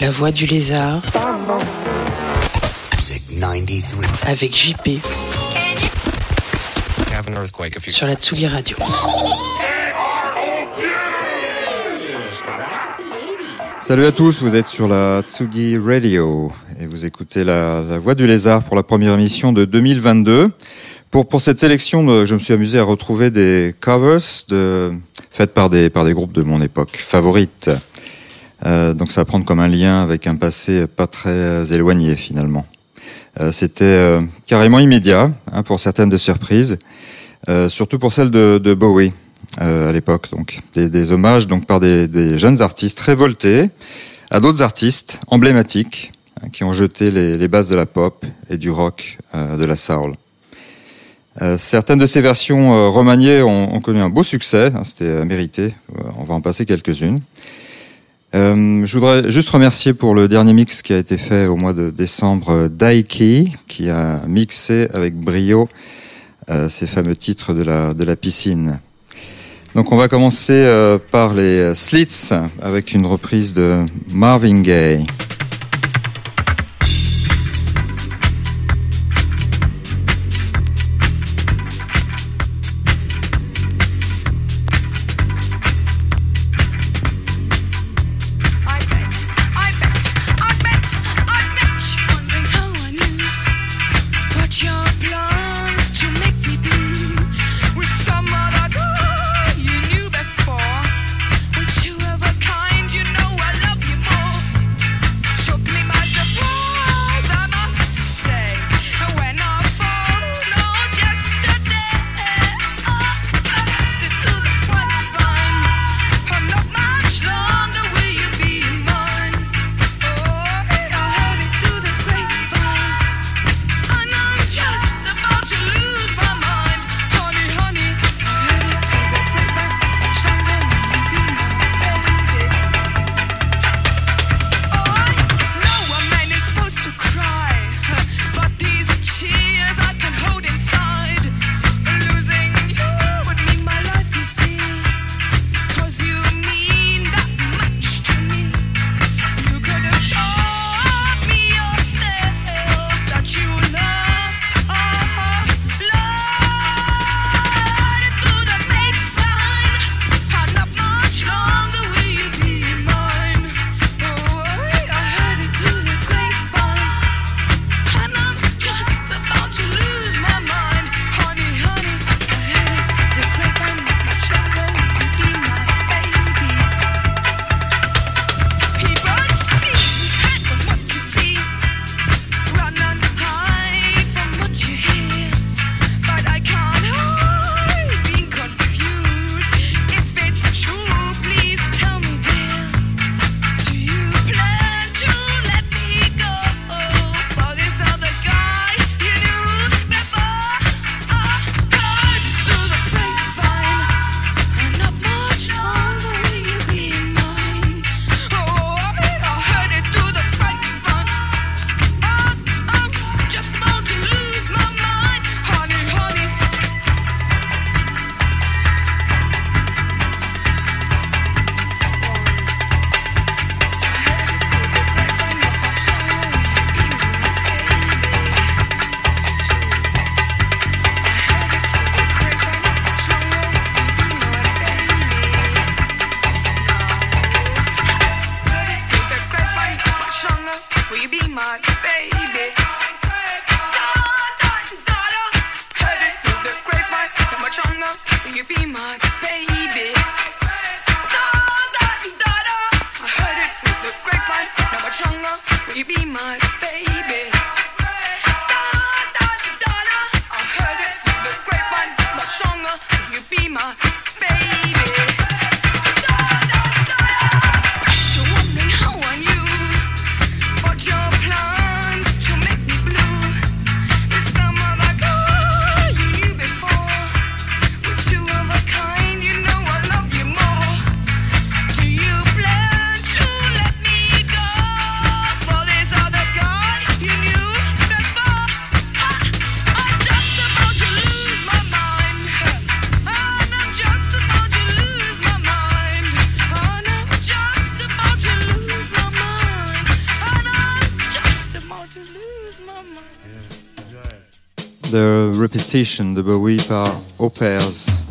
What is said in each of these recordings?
La voix du lézard avec JP sur la Tsugi Radio. Salut à tous, vous êtes sur la Tsugi Radio et vous écoutez la, la Voix du Lézard pour la première émission de 2022. Pour, pour cette sélection, de- je me suis amusé à retrouver des covers de, faites par des, par des groupes de mon époque favorite. Euh, donc ça va prendre comme un lien avec un passé pas très éloigné finalement. Euh, C'était euh, carrément immédiat hein, pour certaines de surprises, euh, surtout pour celle de, Bowie euh, à l'époque. Donc des, hommages donc par des, jeunes artistes révoltés à d'autres artistes emblématiques hein, qui ont jeté les, les bases de la pop et du rock, euh, de la soul. Euh, certaines de ces versions euh, remaniées ont, connu un beau succès, hein, c'était euh, mérité. On va en passer quelques-unes. Je voudrais juste remercier pour le dernier mix qui a été fait au mois de décembre Daiki, qui a mixé avec brio ces fameux titres de la, de la piscine. Donc on va commencer par les Slits avec une reprise de Marvin Gaye. Repetition de Bowie par Au Pairs.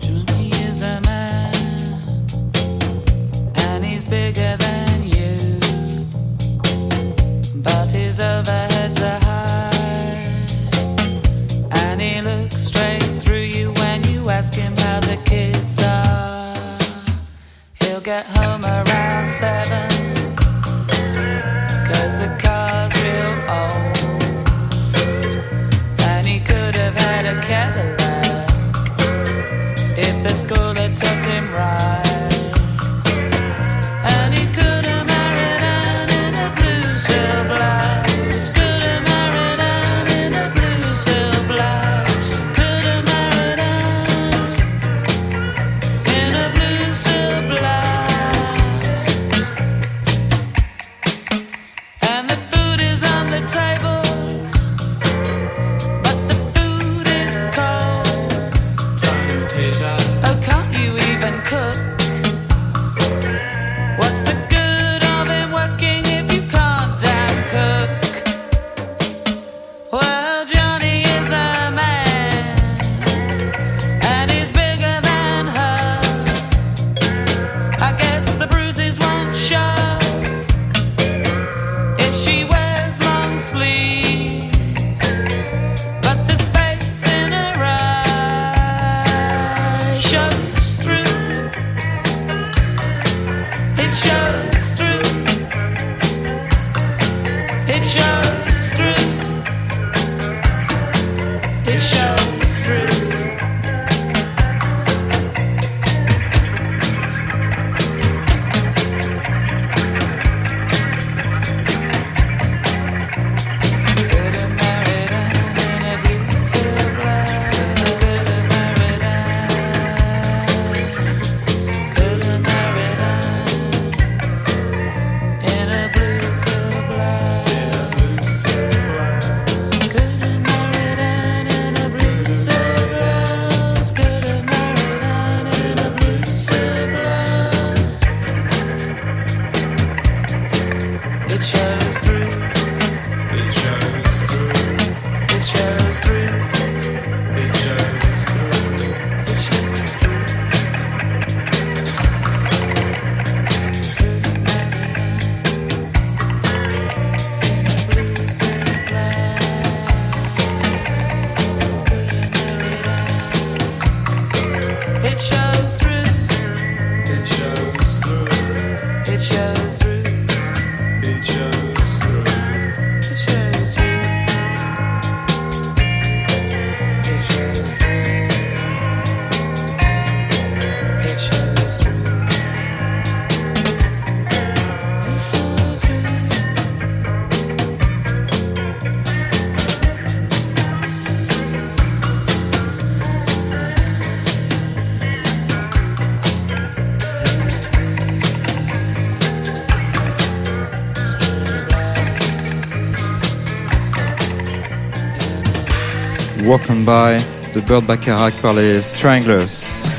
Bird Bacharach par les Stranglers.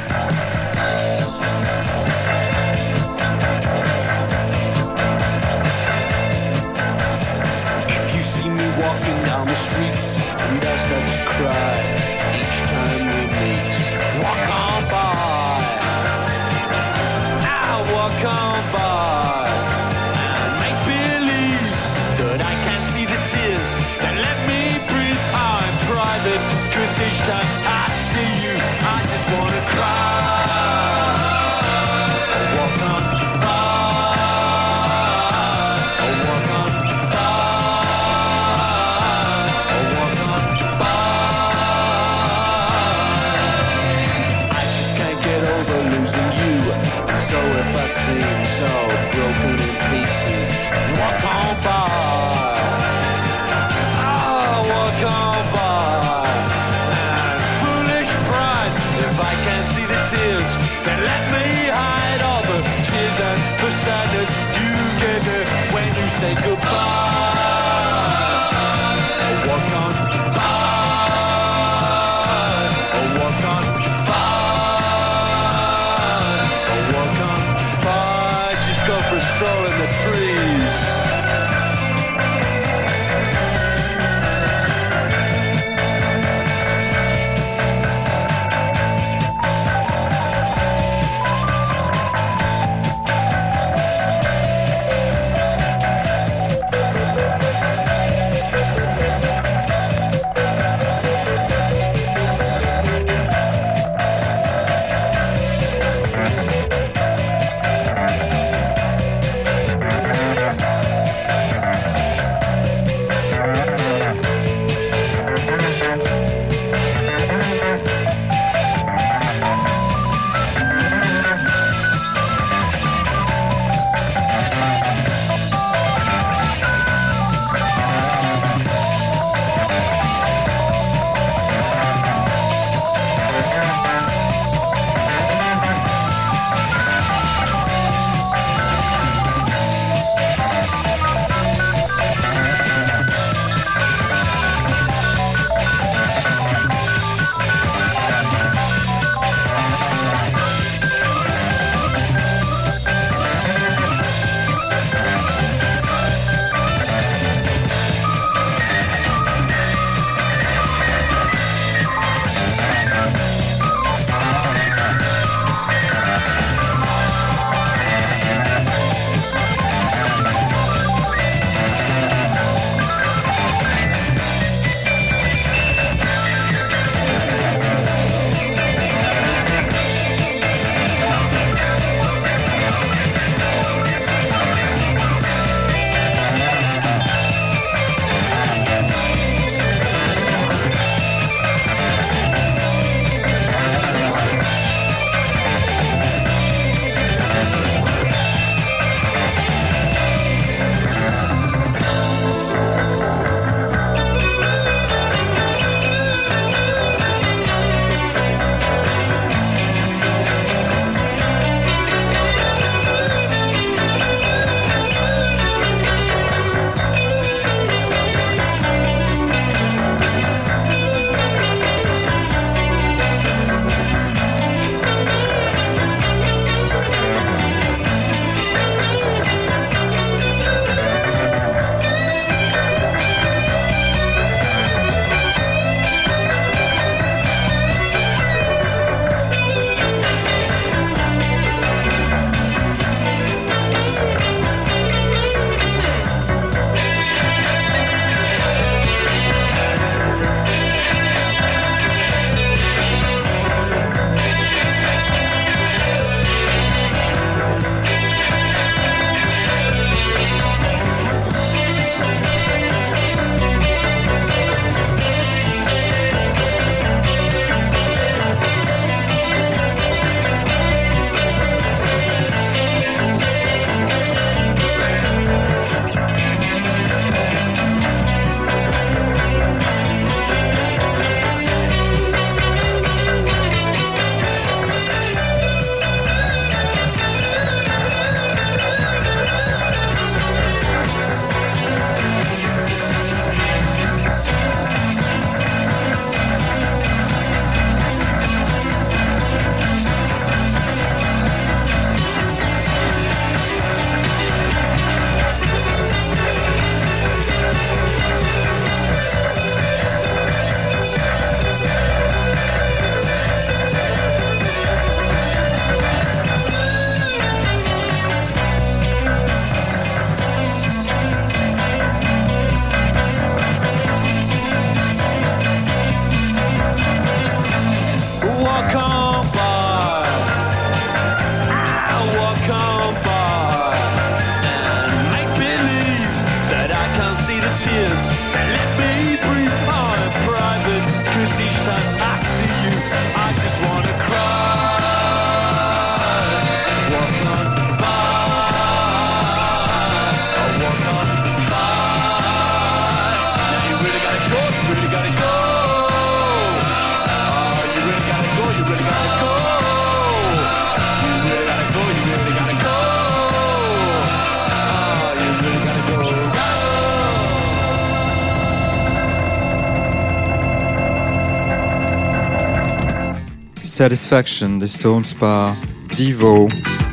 Satisfaction, the Stone Spa, Devo.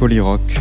Polyrock.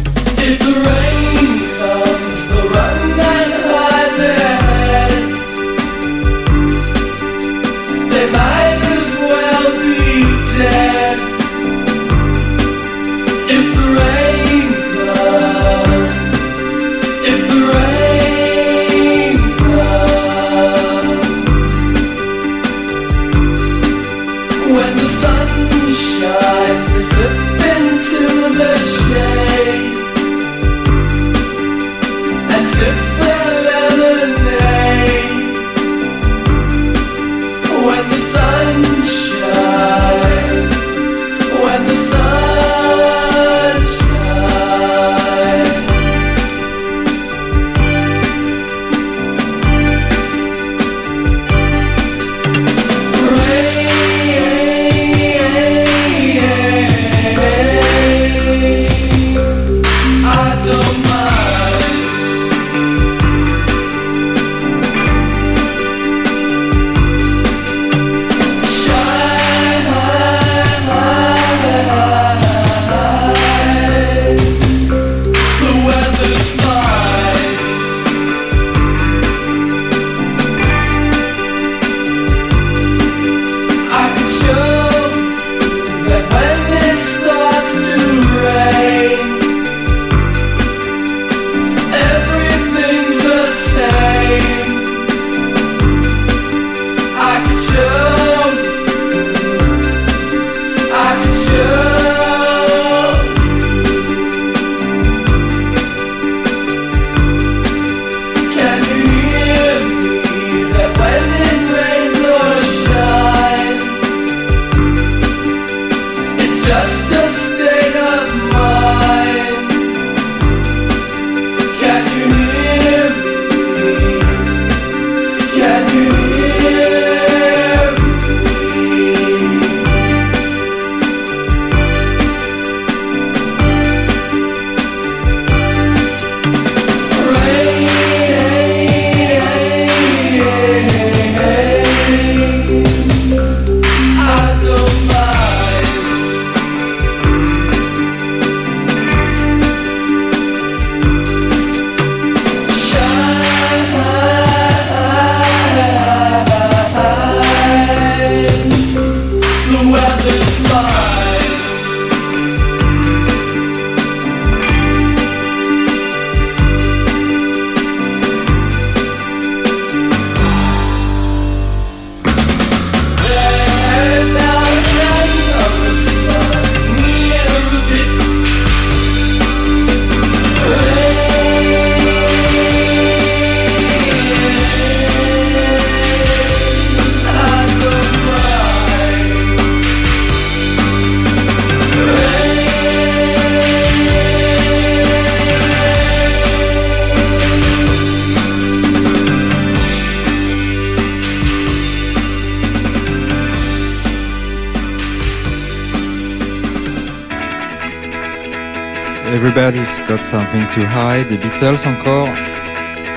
Got Something to Hide, The Beatles encore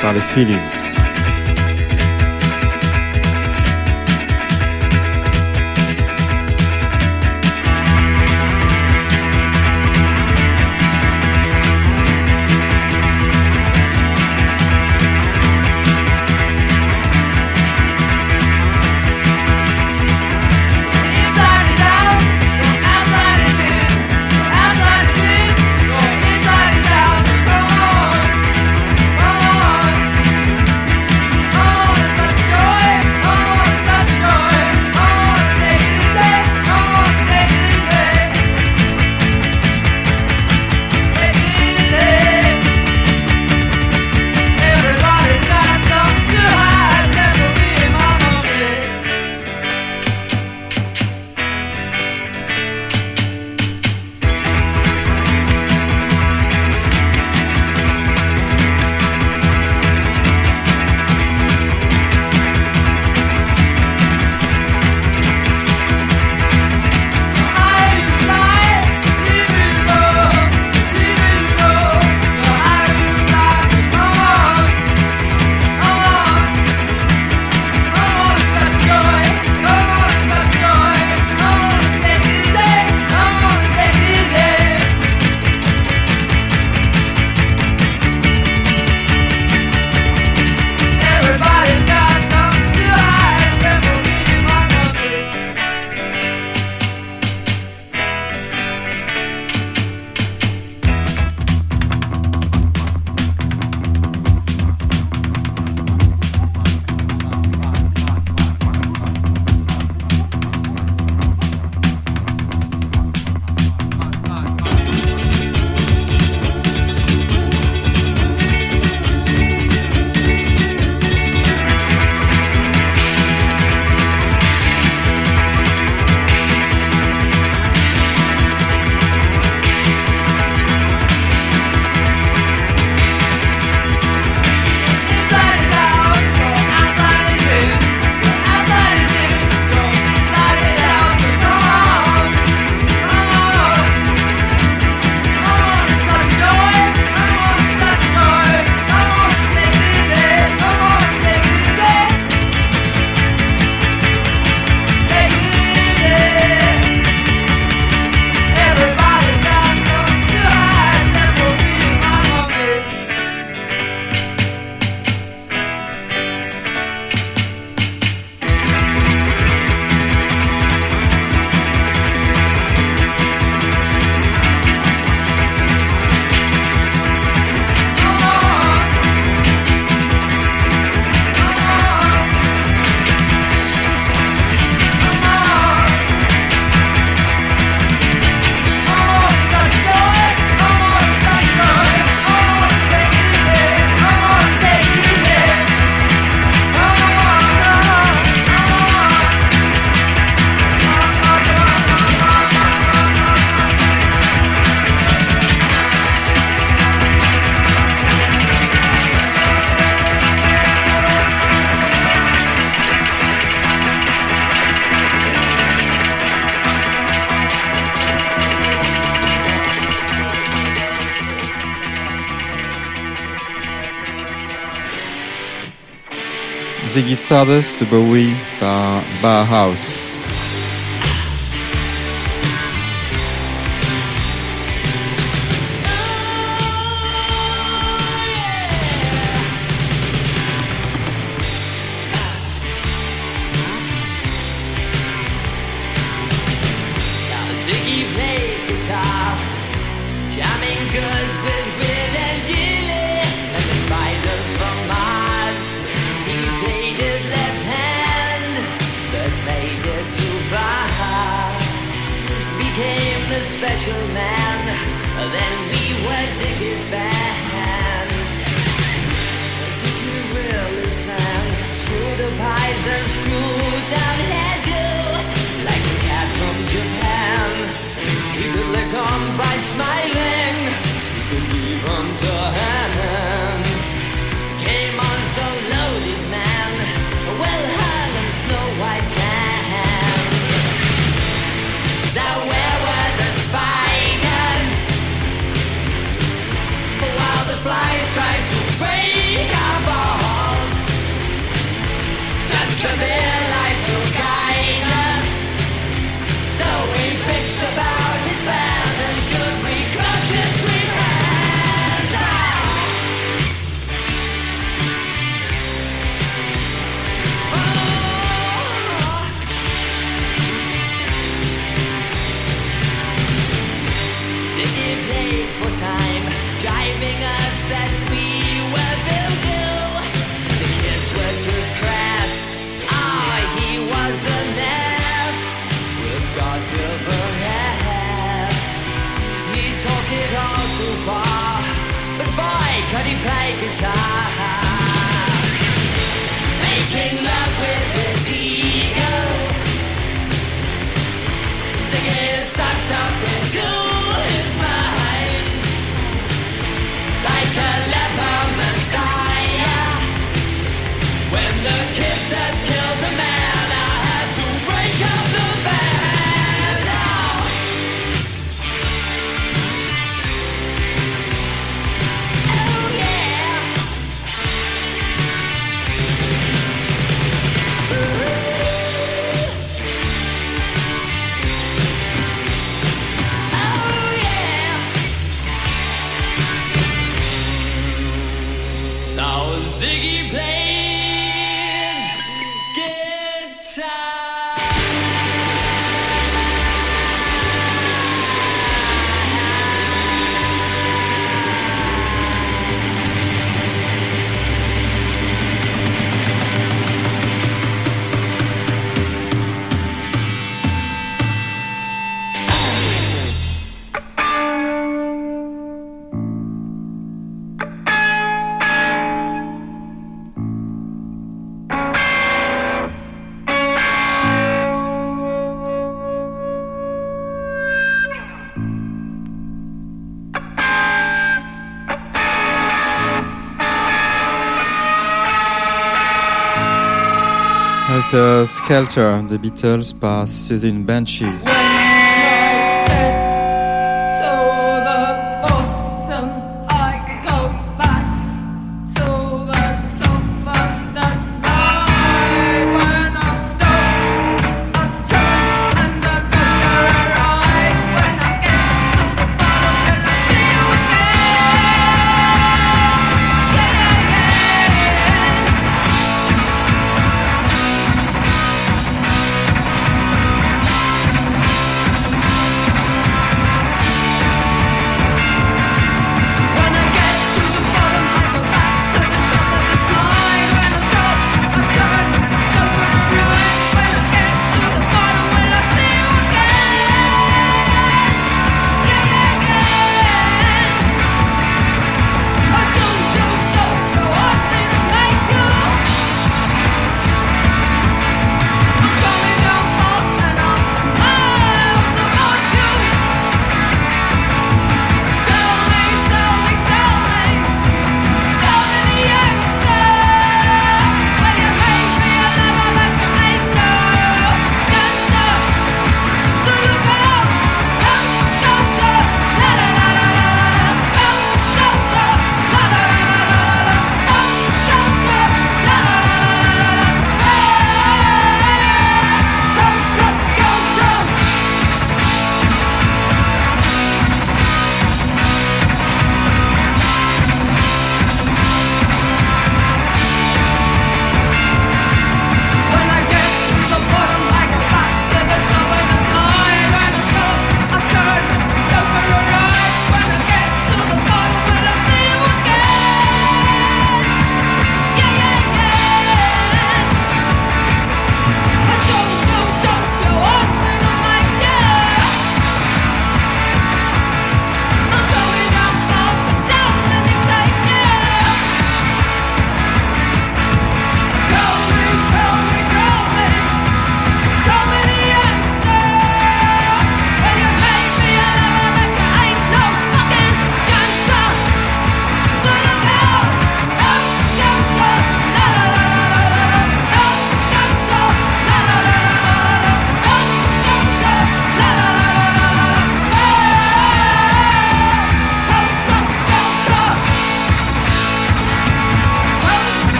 par les Phillies. registradas de Bowie par Bauhaus. Looking like Helter Skelter, The Beatles par Susan benches.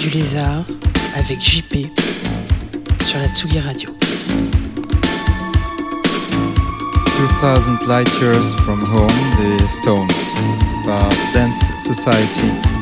du Lézard avec JP sur la Tsugi Radio. 2000 light years from home, the Stones, par Dance Society.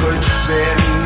could spin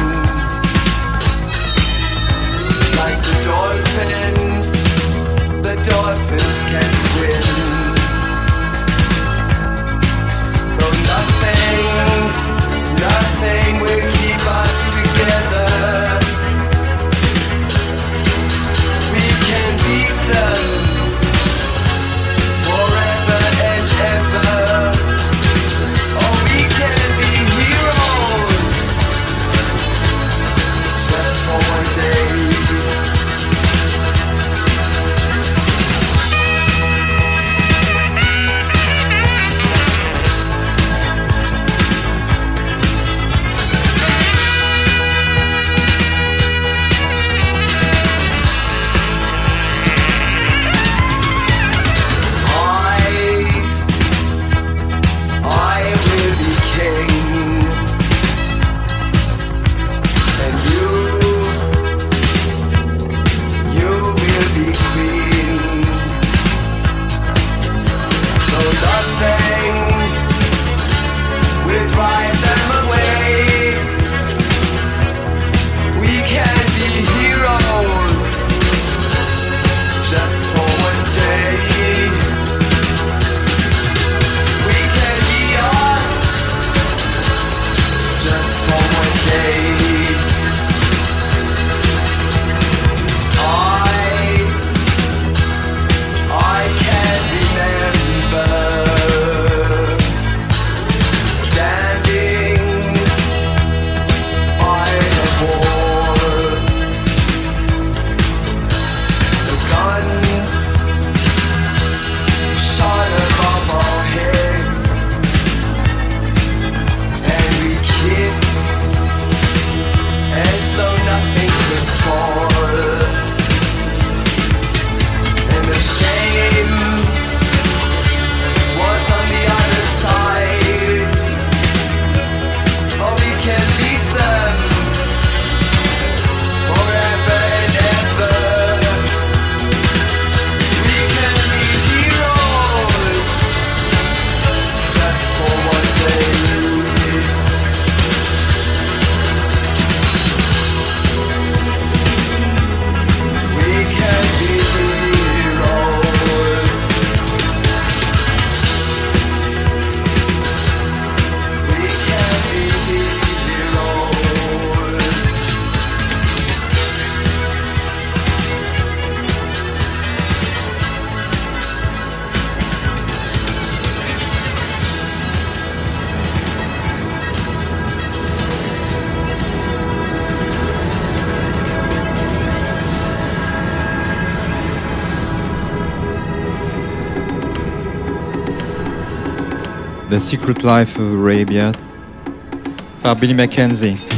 Secret Life of Arabia by Billy Mackenzie.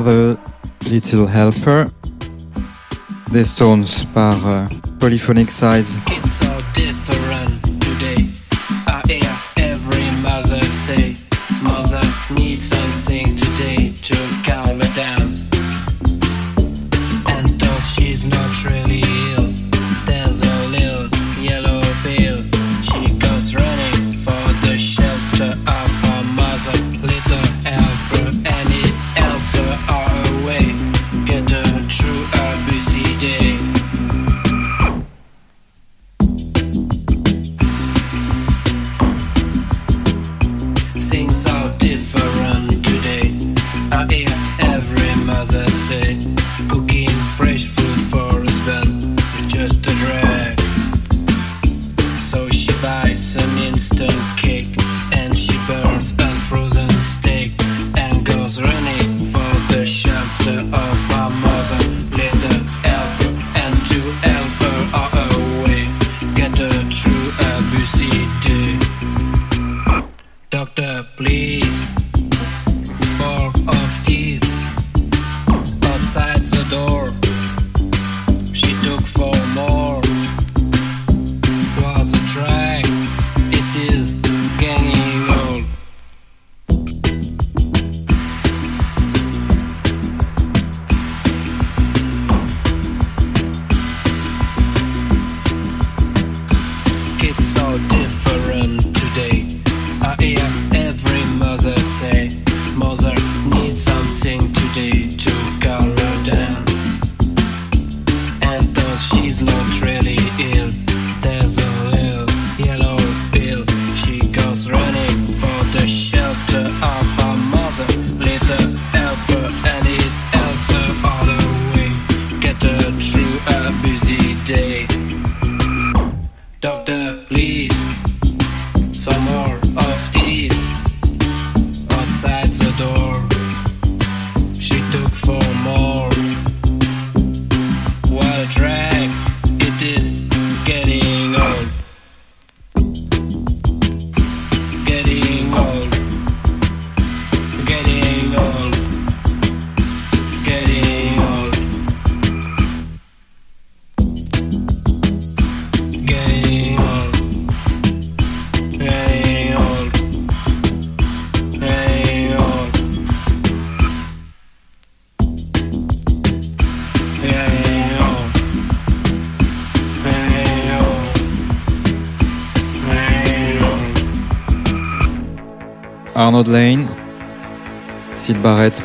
Another Little Helper, des Stones par uh, Polyphonic Sides.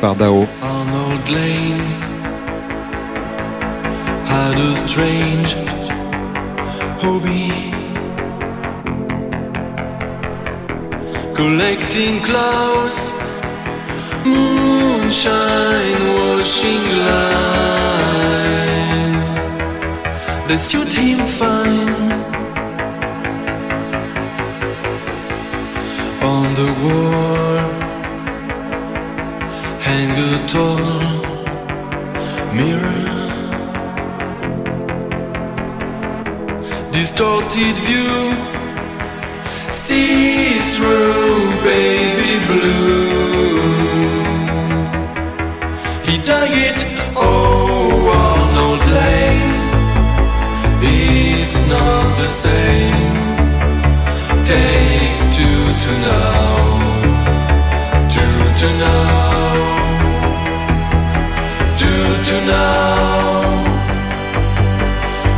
par DAO. the same. Takes two to know two to know two to know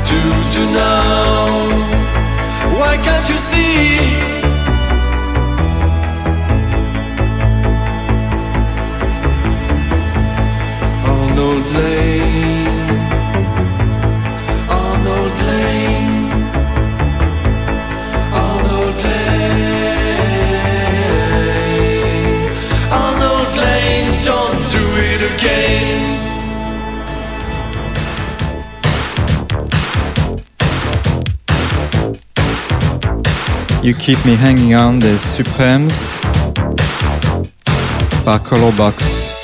two to know. Why can't you see? You Keep Me Hanging On des Supremes par Colorbox.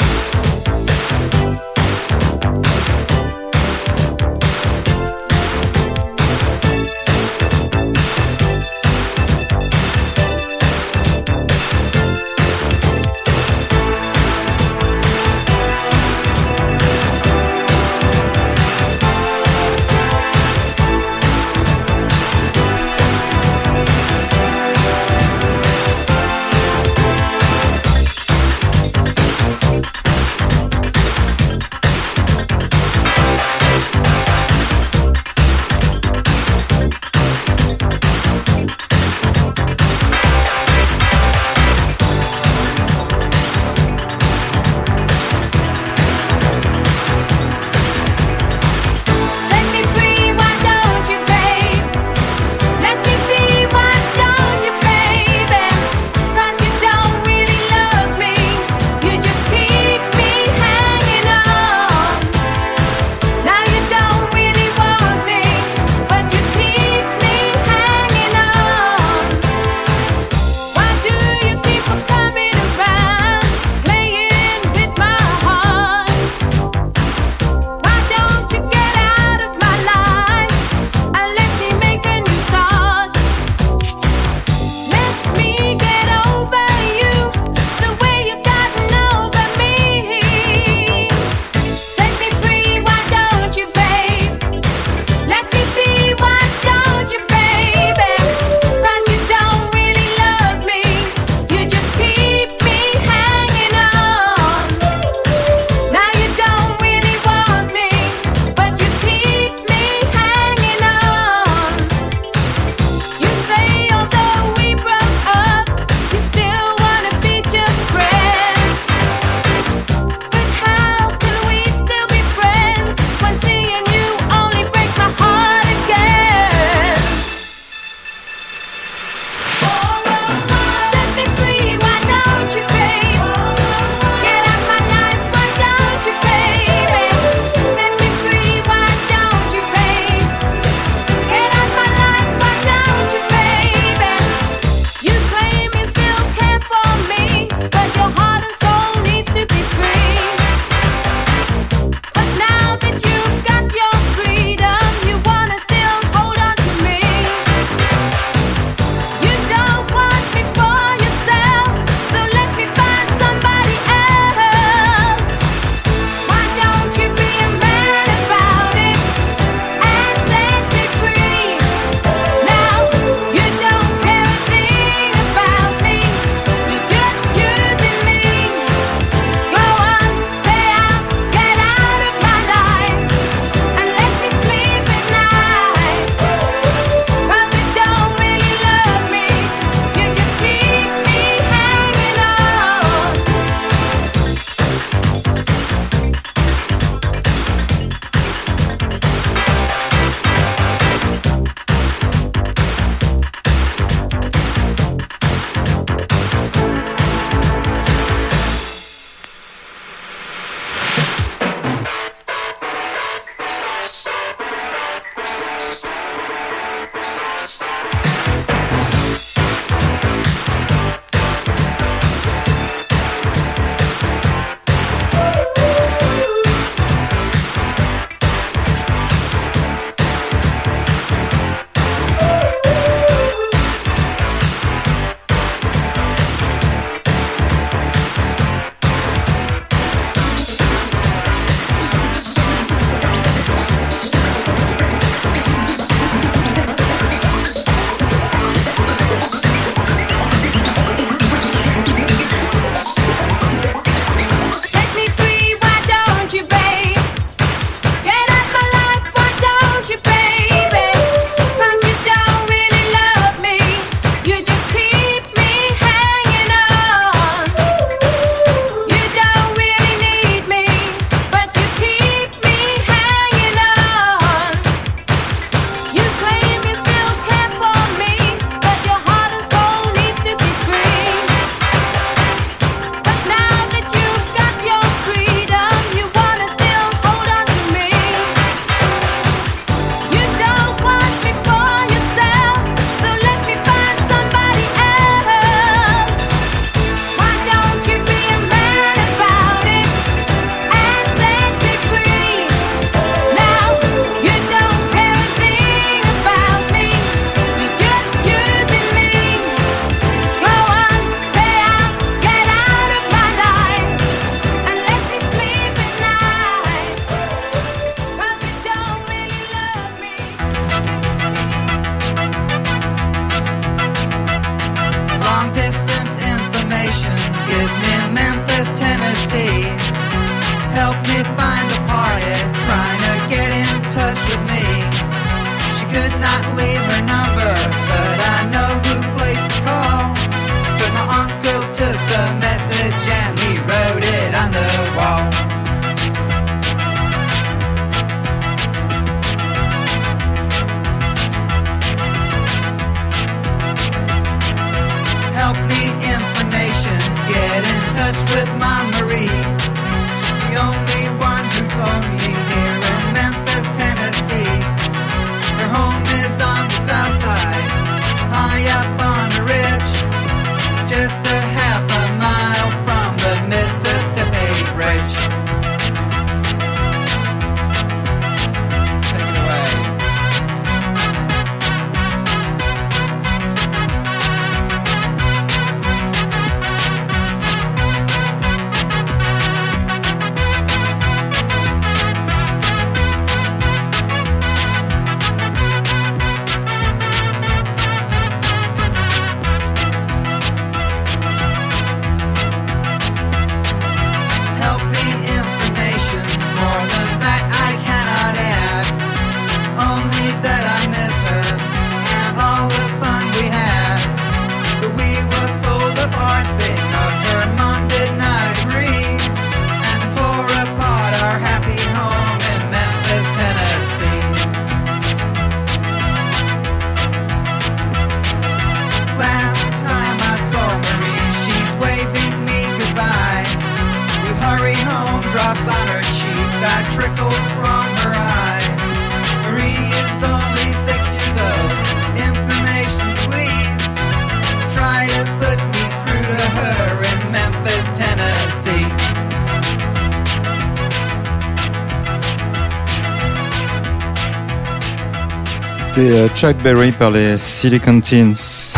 Chuck Berry par les Silicon Teens.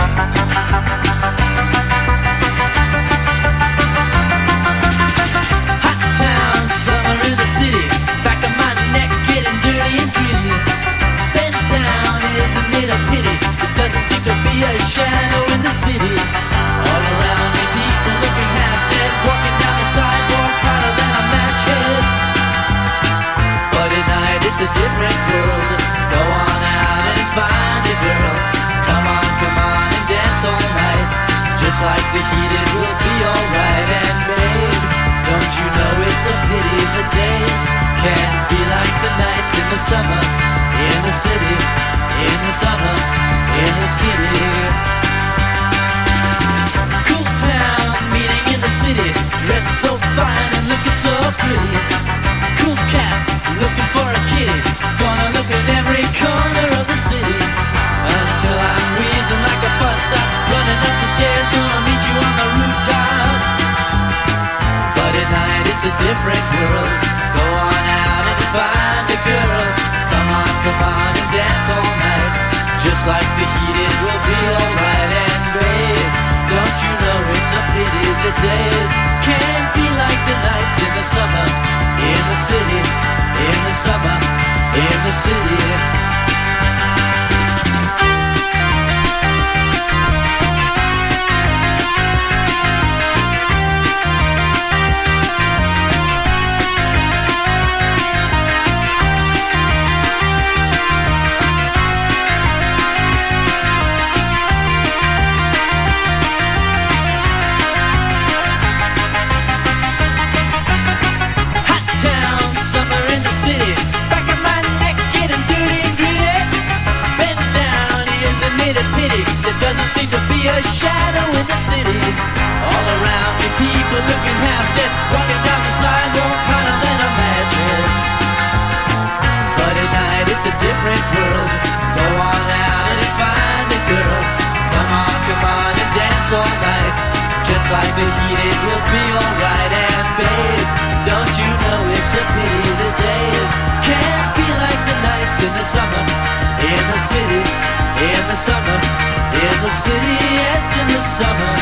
summer,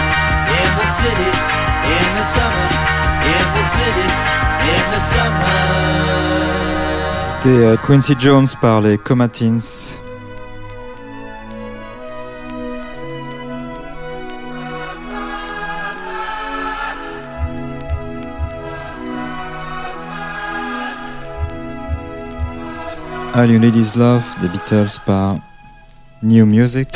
in the city, in the summer, in the city, in the summer. C'était euh, Quincy Jones par les Comatins. All You Ladies Love des Beatles par New Music.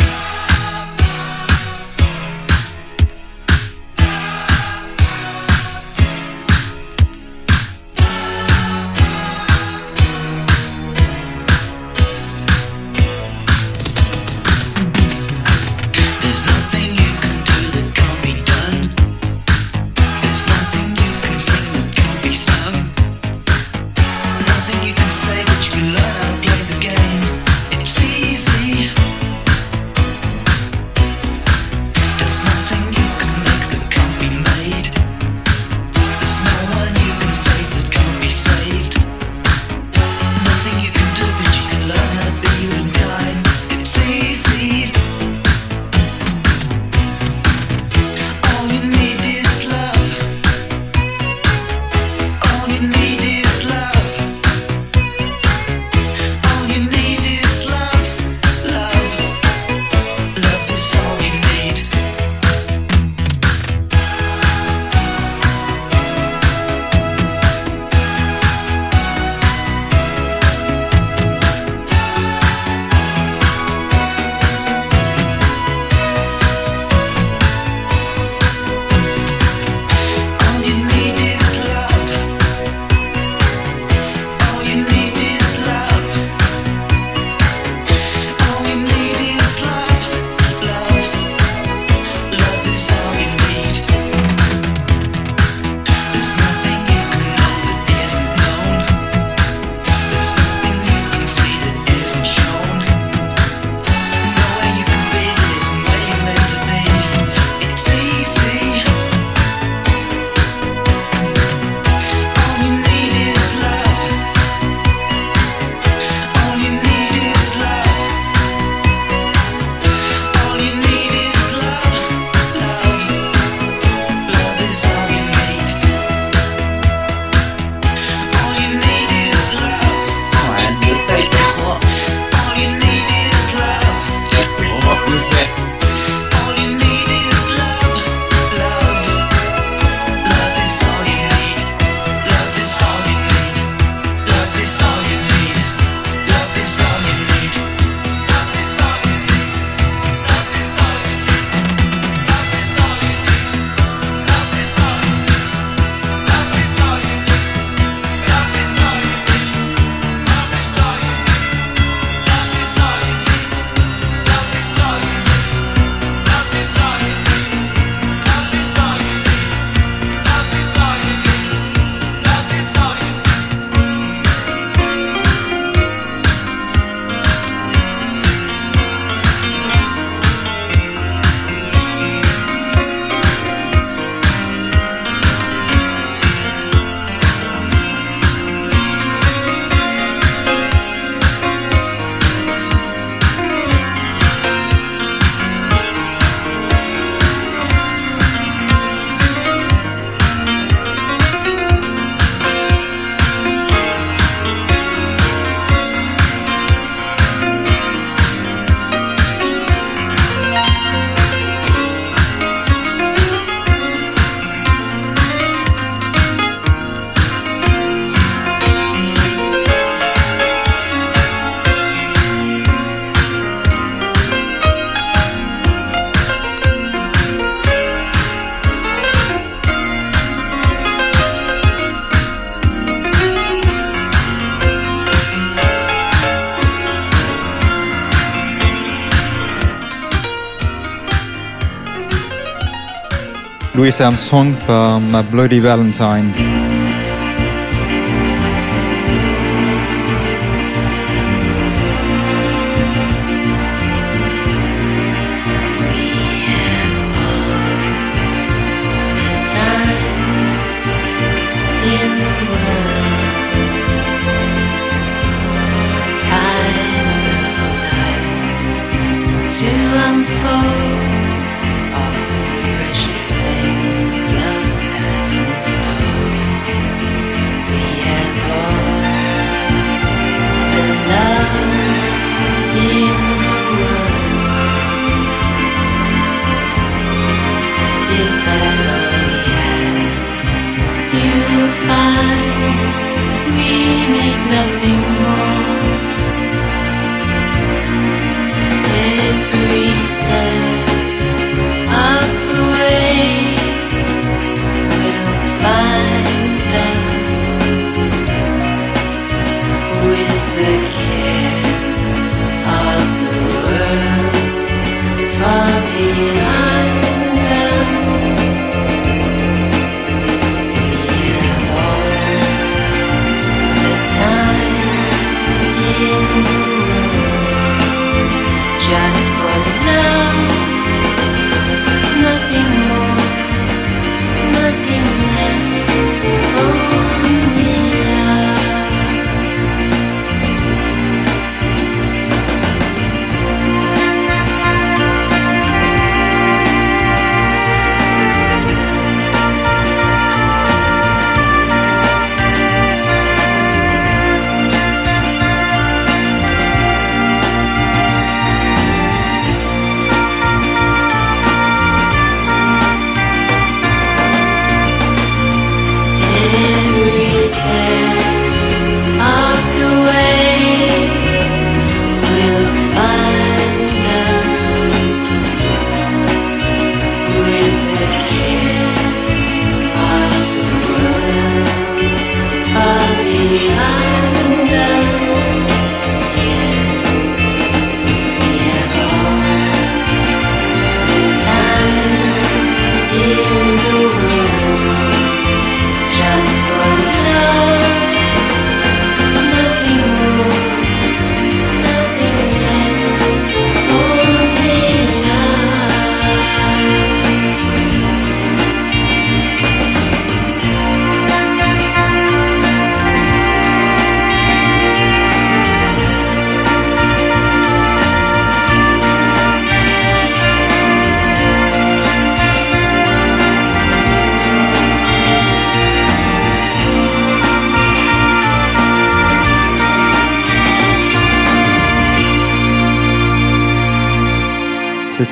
Louis Armstrong um, par My Bloody Valentine.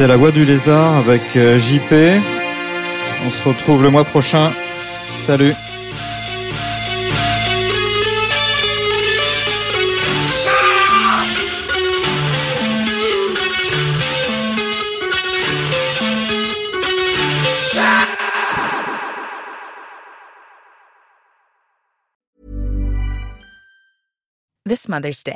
La Voix du Lézard avec euh, JP. On se retrouve le mois prochain. Salut. This Mother's Day,